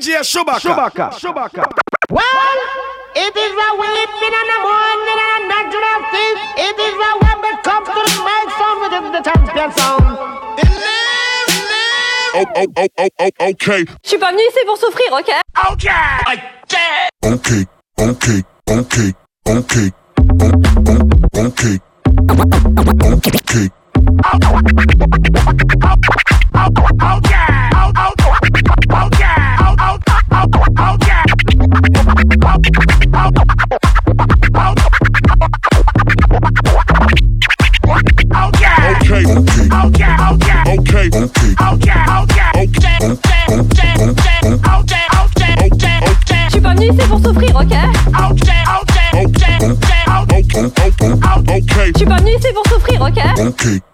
DJ Chewbacca. Chewbacca. Chewbacca. Well, it is the weeping and the mourning and the natural thing. It is the one that comes to the milestone within the champion sound. Oh, oh, oh, oh, oh, okay. Je suis pas venu ici pour souffrir, ok? Ok! Ok, ok, ok, ok, ok, ok, ok. Okay. Je suis pas venu ici pour souffrir, ok Okay. Je suis pas venu ici pour souffrir, ok Okay.